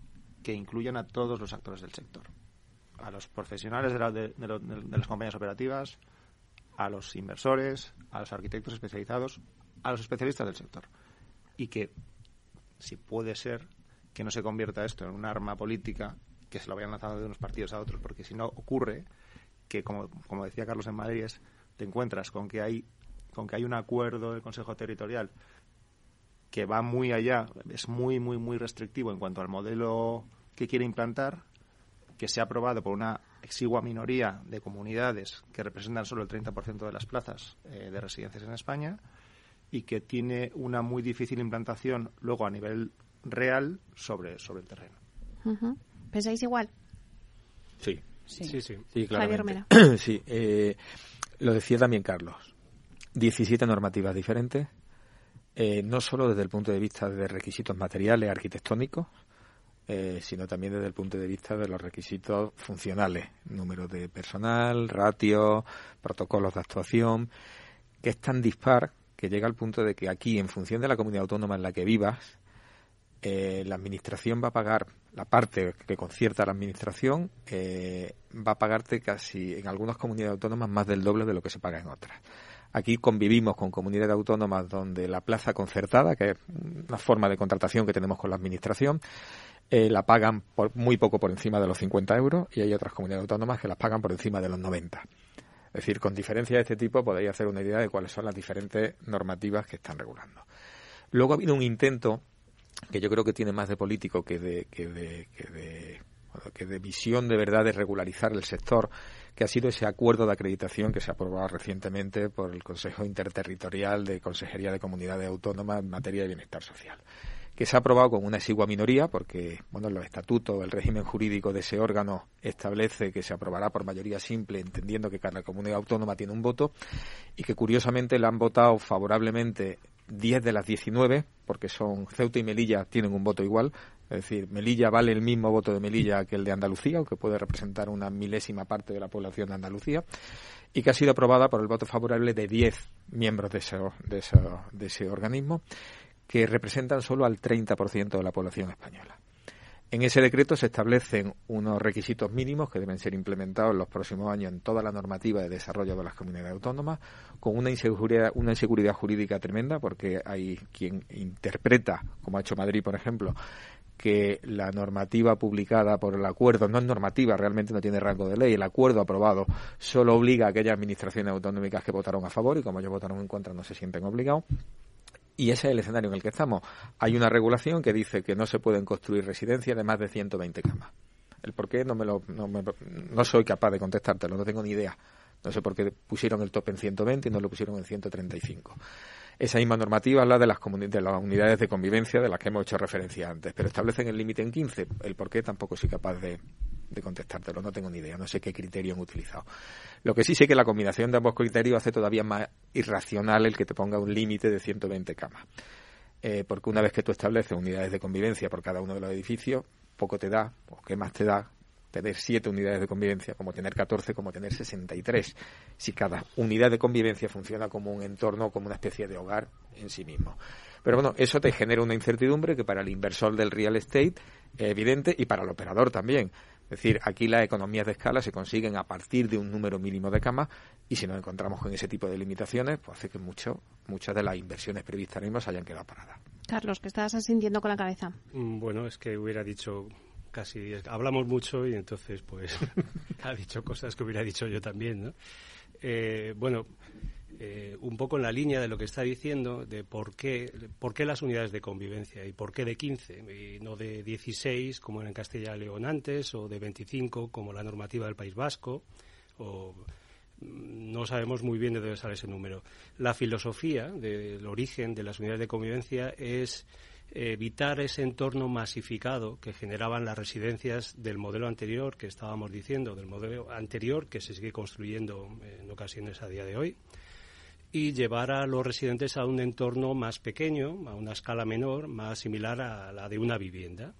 que incluyan a todos los actores del sector. A los profesionales de, de las compañías operativas, a los inversores, a los arquitectos especializados, a los especialistas del sector. Y que, si puede ser, que no se convierta esto en un arma política que se lo vayan lanzando de unos partidos a otros, porque si no ocurre que, como, como decía Carlos en Madrid, te encuentras con que hay con que hay un acuerdo del Consejo Territorial que va muy allá, es muy, muy, muy restrictivo en cuanto al modelo que quiere implantar, que se ha aprobado por una exigua minoría de comunidades que representan solo el 30% de las plazas eh, de residencias en España y que tiene una muy difícil implantación luego a nivel real sobre, sobre el terreno. ¿Pensáis igual? Sí. Sí, sí, sí. Javier sí, eh, Lo decía también Carlos. 17 normativas diferentes, eh, no solo desde el punto de vista de requisitos materiales arquitectónicos, eh, sino también desde el punto de vista de los requisitos funcionales, número de personal, ratio, protocolos de actuación, que es tan dispar que llega al punto de que aquí, en función de la comunidad autónoma en la que vivas, eh, la administración va a pagar la parte que concierta la administración eh, va a pagarte casi en algunas comunidades autónomas más del doble de lo que se paga en otras. Aquí convivimos con comunidades autónomas donde la plaza concertada, que es una forma de contratación que tenemos con la administración, eh, la pagan por, muy poco por encima de los 50 euros y hay otras comunidades autónomas que las pagan por encima de los 90. Es decir, con diferencias de este tipo podéis hacer una idea de cuáles son las diferentes normativas que están regulando. Luego ha habido un intento que yo creo que tiene más de político que de, que de, que de, que de visión de verdad de regularizar el sector, que ha sido ese acuerdo de acreditación que se ha aprobado recientemente por el Consejo Interterritorial de Consejería de Comunidades Autónomas en materia de bienestar social que se ha aprobado con una exigua minoría, porque bueno, los estatutos, el régimen jurídico de ese órgano establece que se aprobará por mayoría simple, entendiendo que cada comunidad autónoma tiene un voto, y que curiosamente le han votado favorablemente 10 de las 19, porque son Ceuta y Melilla tienen un voto igual, es decir, Melilla vale el mismo voto de Melilla que el de Andalucía, aunque puede representar una milésima parte de la población de Andalucía, y que ha sido aprobada por el voto favorable de 10 miembros de ese, de ese, de ese organismo, que representan solo al 30% de la población española. En ese decreto se establecen unos requisitos mínimos que deben ser implementados en los próximos años en toda la normativa de desarrollo de las comunidades autónomas, con una inseguridad, una inseguridad jurídica tremenda, porque hay quien interpreta, como ha hecho Madrid, por ejemplo, que la normativa publicada por el acuerdo no es normativa, realmente no tiene rango de ley. El acuerdo aprobado solo obliga a aquellas administraciones autonómicas que votaron a favor y como ellos votaron en contra no se sienten obligados. Y ese es el escenario en el que estamos. Hay una regulación que dice que no se pueden construir residencias de más de 120 camas. El por qué no, me lo, no, me, no soy capaz de contestártelo, no tengo ni idea. No sé por qué pusieron el tope en 120 y no lo pusieron en 135. Esa misma normativa habla de las, de las unidades de convivencia de las que hemos hecho referencia antes, pero establecen el límite en 15. El por qué tampoco soy capaz de, de contestártelo, no tengo ni idea, no sé qué criterio han utilizado. Lo que sí sé que la combinación de ambos criterios hace todavía más irracional el que te ponga un límite de 120 camas. Eh, porque una vez que tú estableces unidades de convivencia por cada uno de los edificios, poco te da, o qué más te da, tener siete unidades de convivencia, como tener 14, como tener 63, si cada unidad de convivencia funciona como un entorno, como una especie de hogar en sí mismo. Pero bueno, eso te genera una incertidumbre que para el inversor del real estate es evidente y para el operador también. Es decir, aquí las economías de escala se consiguen a partir de un número mínimo de camas y si nos encontramos con ese tipo de limitaciones, pues hace que mucho, muchas de las inversiones previstas mismo se hayan quedado paradas. Carlos, ¿qué estás asintiendo con la cabeza? Mm, bueno, es que hubiera dicho casi... Hablamos mucho y entonces pues ha dicho cosas que hubiera dicho yo también, ¿no? Eh, bueno, eh, un poco en la línea de lo que está diciendo, de por qué, por qué las unidades de convivencia y por qué de 15 y no de 16 como en Castilla y León antes o de 25 como la normativa del País Vasco o mm, no sabemos muy bien de dónde sale ese número. La filosofía del origen de las unidades de convivencia es evitar ese entorno masificado que generaban las residencias del modelo anterior que estábamos diciendo, del modelo anterior que se sigue construyendo en ocasiones a día de hoy y llevar a los residentes a un entorno más pequeño, a una escala menor, más similar a la de una vivienda.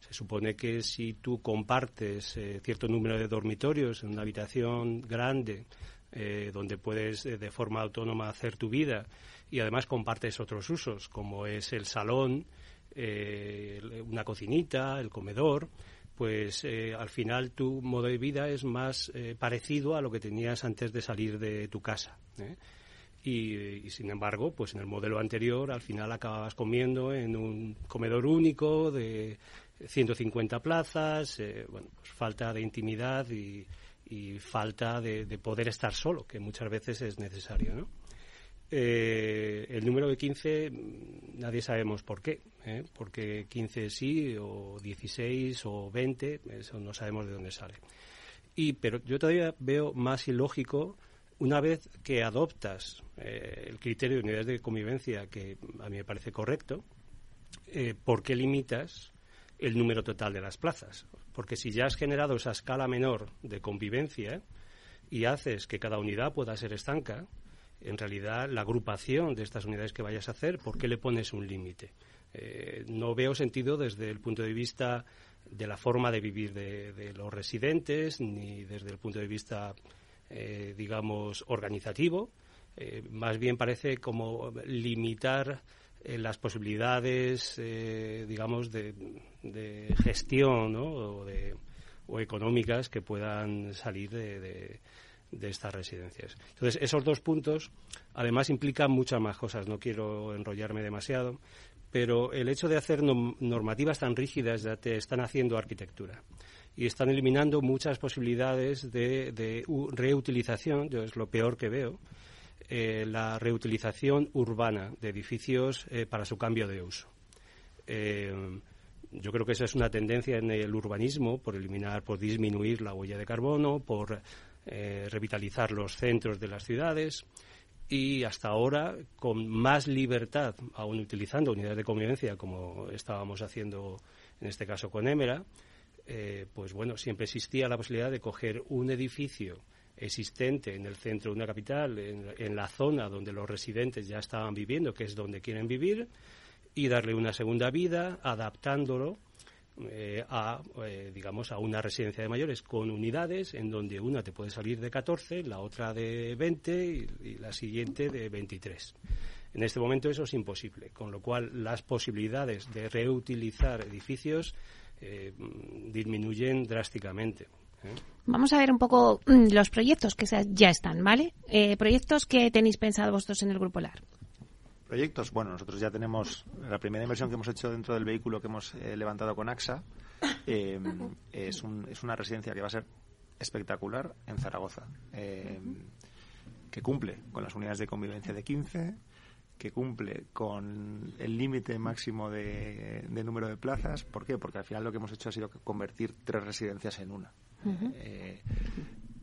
Se supone que si tú compartes eh, cierto número de dormitorios en una habitación grande, eh, donde puedes eh, de forma autónoma hacer tu vida y además compartes otros usos, como es el salón, una cocinita, el comedor, pues al final tu modo de vida es más parecido a lo que tenías antes de salir de tu casa. Y, sin embargo, pues en el modelo anterior al final acababas comiendo en un comedor único de 150 plazas, eh, bueno, pues falta de intimidad y, falta de, poder estar solo, que muchas veces es necesario, ¿no? Eh, el número de 15 nadie sabemos por qué, ¿eh? porque 15 sí o 16 o 20, eso no sabemos de dónde sale. Y pero yo todavía veo más ilógico una vez que adoptas eh, el criterio de unidades de convivencia, que a mí me parece correcto, eh, ¿por qué limitas el número total de las plazas? Porque si ya has generado esa escala menor de convivencia y haces que cada unidad pueda ser estanca, en realidad la agrupación de estas unidades que vayas a hacer, ¿por qué le pones un límite? Eh, no veo sentido desde el punto de vista de la forma de vivir de, los residentes, ni desde el punto de vista, eh, digamos, organizativo. Eh, más bien parece como limitar las posibilidades, digamos, de, gestión o, o, económicas que puedan salir de, de estas residencias. Entonces, esos dos puntos, además, implican muchas más cosas. No quiero enrollarme demasiado, pero el hecho de hacer normativas tan rígidas ya te están haciendo arquitectura y están eliminando muchas posibilidades de, reutilización, yo es lo peor que veo, eh, la reutilización urbana de edificios eh, para su cambio de uso. Eh, yo creo que esa es una tendencia en el urbanismo por eliminar, por disminuir la huella de carbono, por revitalizar los centros de las ciudades y hasta ahora con más libertad, aún utilizando unidades de convivencia como estábamos haciendo en este caso con Émera, eh, pues bueno, siempre existía la posibilidad de coger un edificio existente en el centro de una capital, en, la zona donde los residentes ya estaban viviendo, que es donde quieren vivir, y darle una segunda vida, adaptándolo eh, a, eh, digamos, a una residencia de mayores con unidades en donde una te puede salir de 14, la otra de 20 y, la siguiente de 23. En este momento eso es imposible, con lo cual las posibilidades de reutilizar edificios eh, disminuyen drásticamente. Vamos a ver un poco mm, los proyectos que ya están, ¿vale? proyectos que tenéis pensado vosotros en el Grupo LAR proyectos? Bueno, nosotros ya tenemos la primera inversión que hemos hecho dentro del vehículo que hemos eh, levantado con AXA. Eh, es, es, una residencia que va a ser espectacular en Zaragoza, eh, que cumple con las unidades de convivencia de 15, que cumple con el límite máximo de, número de plazas. ¿Por qué? Porque al final lo que hemos hecho ha sido convertir tres residencias en una.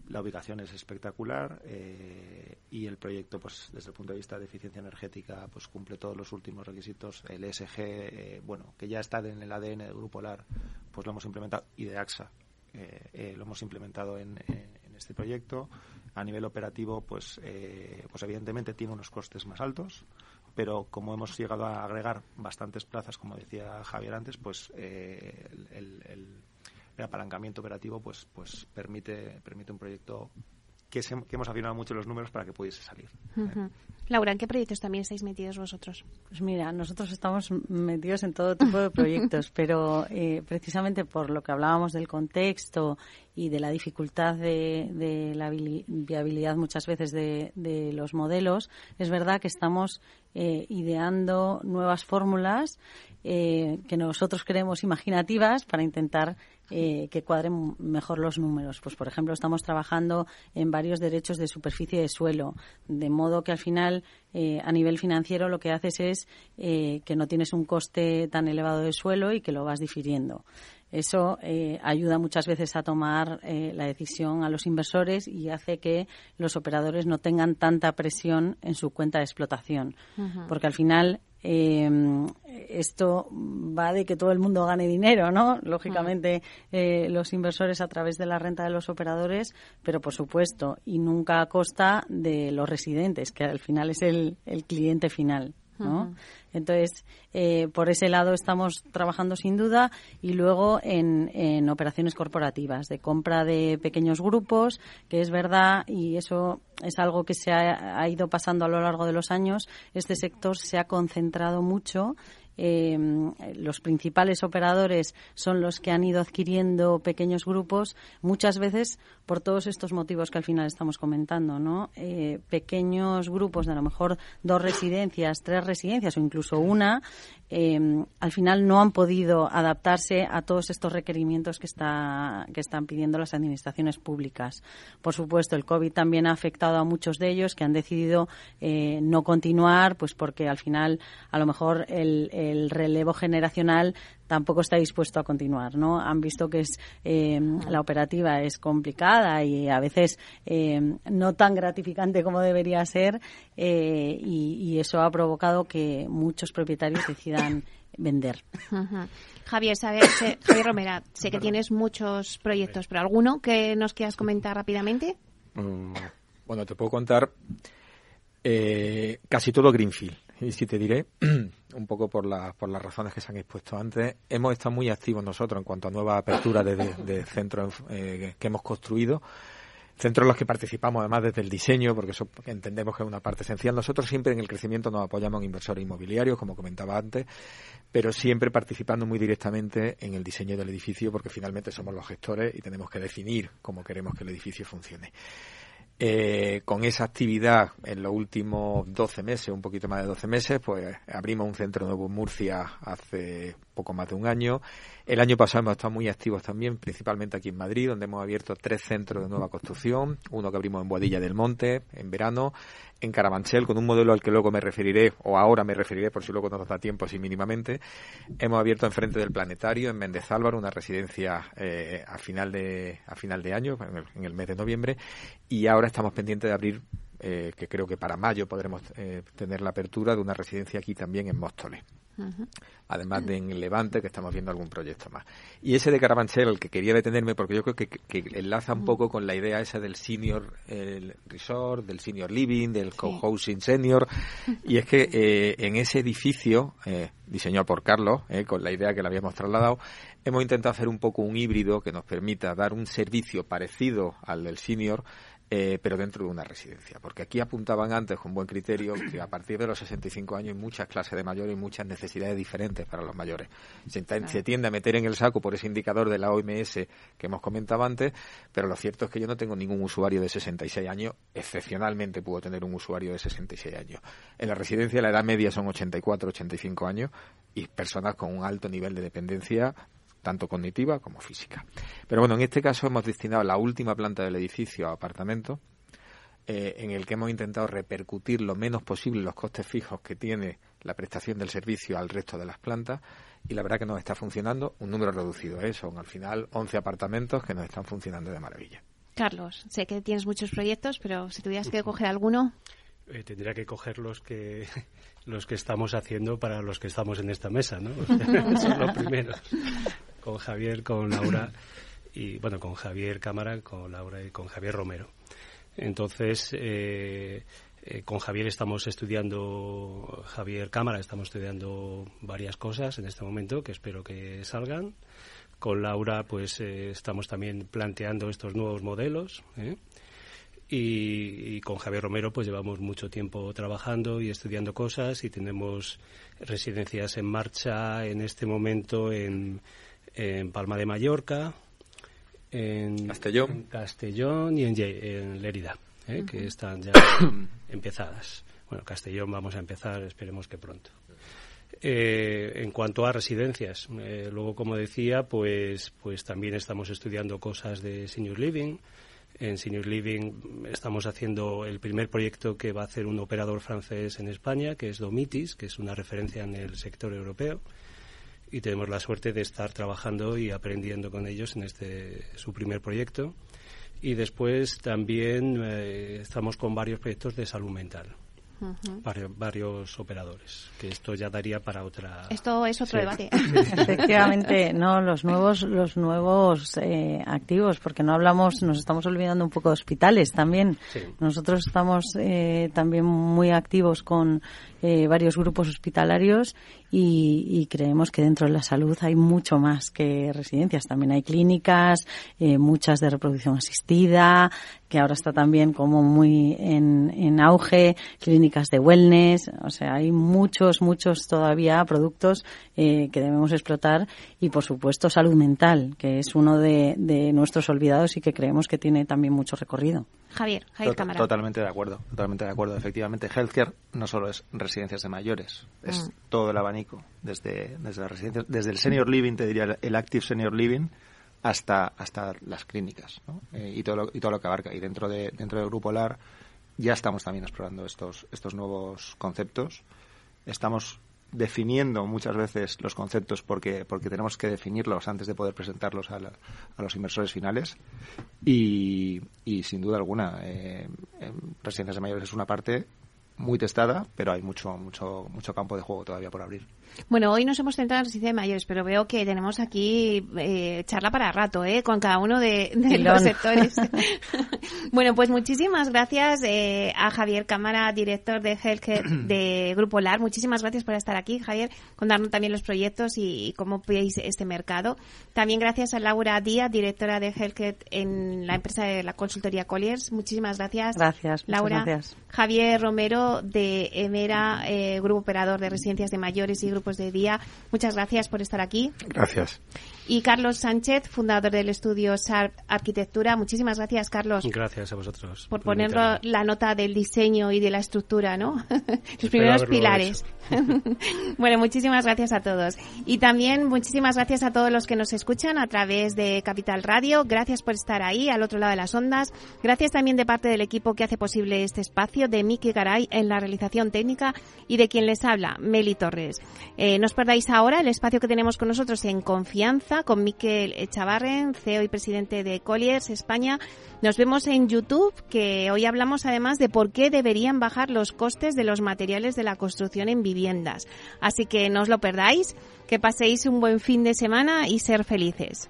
La ubicación es espectacular eh, y el proyecto, pues desde el punto de vista de eficiencia energética, pues cumple todos los últimos requisitos. El ESG, eh, bueno, que ya está en el ADN del Grupo LAR, pues lo hemos implementado y de AXA eh, lo hemos implementado en, este proyecto. A nivel operativo, pues, pues evidentemente tiene unos costes más altos, pero como hemos llegado a agregar bastantes plazas, como decía Javier antes, pues el el apalancamiento operativo pues, pues permite, permite un proyecto que, que hemos afinado mucho los números para que pudiese salir. Laura, ¿en qué proyectos también estáis metidos vosotros? Pues mira, nosotros estamos metidos en todo tipo de proyectos, pero eh, precisamente por lo que hablábamos del contexto y de la dificultad de, la viabilidad muchas veces de, los modelos, es verdad que estamos eh, ideando nuevas fórmulas eh, que nosotros creemos imaginativas para intentar eh, que cuadren mejor los números. Pues, por ejemplo, estamos trabajando en varios derechos de superficie de suelo, de modo que al final, eh, a nivel financiero, lo que haces es eh, que no tienes un coste tan elevado de suelo y que lo vas difiriendo. Eso ayuda muchas veces a tomar la decisión a los inversores y hace que los operadores no tengan tanta presión en su cuenta de explotación. Porque al final eh, esto va de que todo el mundo gane dinero, ¿no? Lógicamente, eh, los inversores a través de la renta de los operadores, pero por supuesto, y nunca a costa de los residentes, que al final es el, el cliente final. Entonces, eh, por ese lado estamos trabajando sin duda y luego en, en, operaciones corporativas de compra de pequeños grupos, que es verdad y eso es algo que se ha, ha ido pasando a lo largo de los años. Este sector se ha concentrado mucho eh, los principales operadores son los que han ido adquiriendo pequeños grupos, muchas veces por todos estos motivos que al final estamos comentando, ¿no? Eh, pequeños grupos de a lo mejor dos residencias, tres residencias o incluso una, eh, al final no han podido adaptarse a todos estos requerimientos que, está, que están pidiendo las administraciones públicas. Por supuesto, el COVID también ha afectado a muchos de ellos que han decidido eh, no continuar, pues porque al final a lo mejor el el relevo generacional tampoco está dispuesto a continuar, ¿no? Han visto que es eh, la operativa es complicada y a veces eh, no tan gratificante como debería ser eh, y, eso ha provocado que muchos propietarios decidan vender. Javier, Javier Romera, sé que tienes muchos proyectos, pero ¿alguno que nos quieras comentar rápidamente? Mm, bueno, te puedo contar eh, casi todo Greenfield. Y si te diré, un poco por, por las razones que se han expuesto antes, hemos estado muy activos nosotros en cuanto a nuevas aperturas de, centros eh, que hemos construido centros en los que participamos además desde el diseño, porque eso entendemos que es una parte esencial. Nosotros siempre en el crecimiento nos apoyamos en inversores inmobiliarios, como comentaba antes, pero siempre participando muy directamente en el diseño del edificio, porque finalmente somos los gestores y tenemos que definir cómo queremos que el edificio funcione. Eh, con esa actividad en los últimos 12 meses, un poquito más de 12 meses, pues abrimos un centro nuevo en Murcia hace poco más de un año. El año pasado hemos estado muy activos también, principalmente aquí en Madrid, donde hemos abierto tres centros de nueva construcción, uno que abrimos en Boadilla del Monte en verano, en Carabanchel, con un modelo al que luego me referiré, o ahora me referiré por si luego no nos da tiempo así mínimamente. Hemos abierto enfrente del Planetario, en Méndez Álvaro, una residencia eh, a, final de, a final de año, en el, mes de noviembre, y ahora estamos pendientes de abrir eh, que creo que para mayo podremos eh, tener la apertura de una residencia aquí también en Móstoles además de en Levante, que estamos viendo algún proyecto más. Y ese de Carabanchel, el que quería detenerme, porque yo creo que, enlaza un poco con la idea esa del senior resort, del senior living, del co-housing senior, y es que eh, en ese edificio, eh, diseñado por Carlos, eh, con la idea que le habíamos trasladado, hemos intentado hacer un poco un híbrido que nos permita dar un servicio parecido al del senior, eh, pero dentro de una residencia. Porque aquí apuntaban antes, con buen criterio, que a partir de los 65 años hay muchas clases de mayores y muchas necesidades diferentes para los mayores. Se, tiende a meter en el saco por ese indicador de la OMS que hemos comentado antes, pero lo cierto es que yo no tengo ningún usuario de 66 años. Excepcionalmente puedo tener un usuario de 66 años. En la residencia la edad media son 84, 85 años y personas con un alto nivel de dependencia tanto cognitiva como física. Pero bueno, en este caso hemos destinado la última planta del edificio a apartamentos, eh, en el que hemos intentado repercutir lo menos posible los costes fijos que tiene la prestación del servicio al resto de las plantas y la verdad que nos está funcionando un número reducido. ¿eh? Son al final 11 apartamentos que nos están funcionando de maravilla. Carlos, sé que tienes muchos proyectos, pero si tuvieras que coger alguno. Eh, tendría que coger los que los que estamos haciendo para los que estamos en esta mesa, ¿no? son los primeros con Javier, con Laura y bueno, con Javier Cámara, con Laura y con Javier Romero. Entonces, eh, eh, con Javier estamos estudiando, Javier Cámara, estamos estudiando varias cosas en este momento que espero que salgan. Con Laura, pues eh, estamos también planteando estos nuevos modelos. Y, y, con Javier Romero, pues llevamos mucho tiempo trabajando y estudiando cosas y tenemos residencias en marcha en este momento en en Palma de Mallorca, en Castellón, y en, Lérida, ¿eh? que están ya empezadas. Bueno, Castellón vamos a empezar, esperemos que pronto. Eh, en cuanto a residencias, eh, luego, como decía, pues, pues también estamos estudiando cosas de senior living. En senior living estamos haciendo el primer proyecto que va a hacer un operador francés en España, que es Domitis, que es una referencia en el sector europeo y tenemos la suerte de estar trabajando y aprendiendo con ellos en este su primer proyecto. Y después también eh, estamos con varios proyectos de salud mental. Varios, operadores que esto ya daría para otra esto es otro debate. Efectivamente no los nuevos los nuevos eh, activos porque no hablamos nos estamos olvidando un poco de hospitales también. Nosotros estamos eh, también muy activos con eh, varios grupos hospitalarios y, creemos que dentro de la salud hay mucho más que residencias. También hay clínicas, eh, muchas de reproducción asistida, que ahora está también como muy en, en auge, clínicas de wellness. O sea, hay muchos, muchos todavía productos eh, que debemos explotar y, por supuesto, salud mental, que es uno de, de nuestros olvidados y que creemos que tiene también mucho recorrido. Javier, Javier Cámara. Totalmente de acuerdo, totalmente de acuerdo. Efectivamente, healthcare no solo es residencias de mayores, es mm. todo el abanico, desde, desde, la desde el senior living, te diría el active senior living, hasta, hasta las clínicas eh, y, todo lo, y todo lo que abarca. Y dentro, de, dentro del Grupo LAR ya estamos también explorando estos, estos nuevos conceptos. Estamos definiendo muchas veces los conceptos porque, porque tenemos que definirlos antes de poder presentarlos a, a los inversores finales. Y, y sin duda alguna, eh, residencias de mayores es una parte muy testada, pero hay mucho, mucho, mucho campo de juego todavía por abrir. Bueno, hoy nos hemos centrado en residencia de mayores, pero veo que tenemos aquí eh, charla para rato, ¿eh? Con cada uno de, los sectores. bueno, pues muchísimas gracias eh, a Javier Cámara, director de Healthcare de Grupo LAR. Muchísimas gracias por estar aquí, Javier, contarnos también los proyectos y, cómo veis este mercado. También gracias a Laura Díaz, directora de Healthcare en la empresa de la consultoría Colliers. Muchísimas gracias. Gracias, Laura. Gracias. Javier Romero de Emera, eh, Grupo Operador de Residencias de Mayores y Grupos de Día. Muchas gracias por estar aquí. Gracias. Y Carlos Sánchez, fundador del estudio SARP Arquitectura. Muchísimas gracias, Carlos. Gracias a vosotros. Por, poner la nota del diseño y de la estructura, ¿no? Los primeros pilares. bueno, muchísimas gracias a todos. Y también muchísimas gracias a todos los que nos escuchan a través de Capital Radio. Gracias por estar ahí, al otro lado de las ondas. Gracias también de parte del equipo que hace posible este espacio, de Miki Garay en la realización técnica y de quien les habla, Meli Torres. Eh, no os perdáis ahora el espacio que tenemos con nosotros en confianza con Miquel Echavarren, CEO y presidente de Colliers España. Nos vemos en YouTube, que hoy hablamos además de por qué deberían bajar los costes de los materiales de la construcción en viviendas. Así que no os lo perdáis, que paséis un buen fin de semana y ser felices.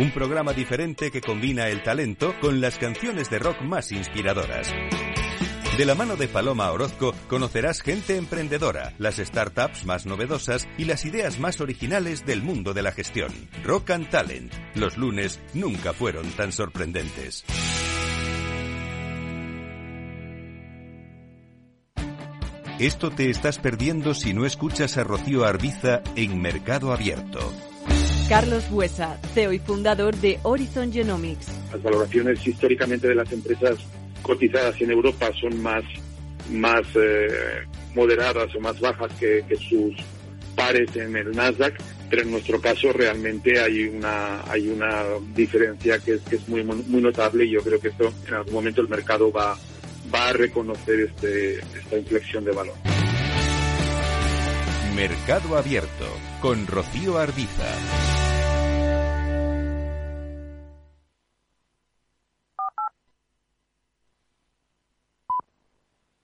un programa diferente que combina el talento con las canciones de rock más inspiradoras. De la mano de Paloma Orozco conocerás gente emprendedora, las startups más novedosas y las ideas más originales del mundo de la gestión. Rock and Talent. Los lunes nunca fueron tan sorprendentes. Esto te estás perdiendo si no escuchas a Rocío Arbiza en Mercado Abierto. Carlos Buesa, CEO y fundador de Horizon Genomics. Las valoraciones históricamente de las empresas cotizadas en Europa son más, más eh, moderadas o más bajas que, sus pares en el Nasdaq, pero en nuestro caso realmente hay una, hay una diferencia que es, que es muy, muy notable y yo creo que esto en algún momento el mercado va, va a reconocer este, esta inflexión de valor. Mercado Abierto con Rocío Ardiza.